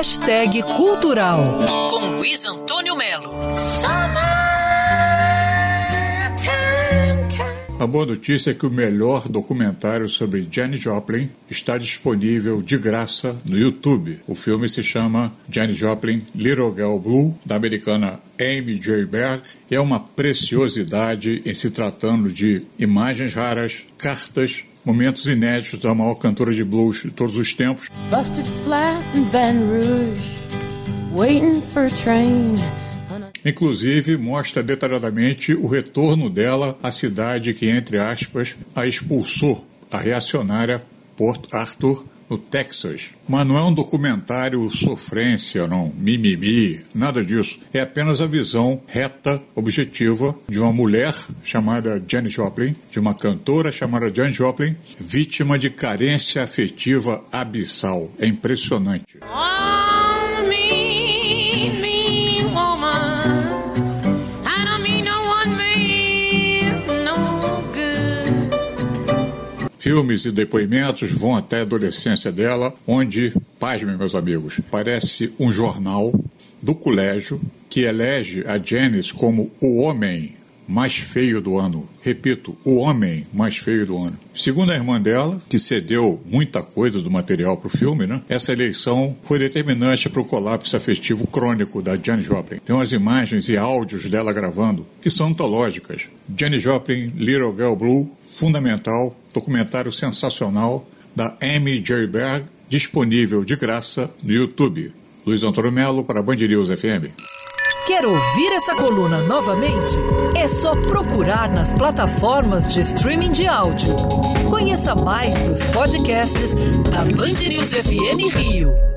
Hashtag Cultural com Luiz Antônio Melo. A boa notícia é que o melhor documentário sobre Janis Joplin está disponível de graça no YouTube. O filme se chama Janis Joplin Little Girl Blue, da americana Amy J. Berg, e é uma preciosidade em se tratando de imagens raras, cartas, momentos inéditos da maior cantora de blues de todos os tempos. Inclusive, mostra detalhadamente o retorno dela à cidade que, entre aspas, a expulsou, a reacionária Port Arthur, no Texas. Mas não é um documentário sofrência, não, mimimi, nada disso. É apenas a visão reta, objetiva, de uma mulher chamada Janis Joplin, de uma cantora chamada Janis Joplin, vítima de carência afetiva abissal. É impressionante. Ah! Filmes e depoimentos vão até a adolescência dela, onde, pasmem meus amigos, parece um jornal do colégio que elege a Janice como o homem mais feio do ano. Repito, o homem mais feio do ano. Segundo a irmã dela, que cedeu muita coisa do material para o filme, né? essa eleição foi determinante para o colapso afetivo crônico da Janis Joplin. Tem umas imagens e áudios dela gravando que são antológicas. Janis Joplin, Little Girl Blue, fundamental, documentário sensacional da Amy. Berg, disponível de graça no YouTube. Luiz Antônio Melo para Band News FM. Quer ouvir essa coluna novamente? É só procurar nas plataformas de streaming de áudio. Conheça mais dos podcasts da Band News FM Rio.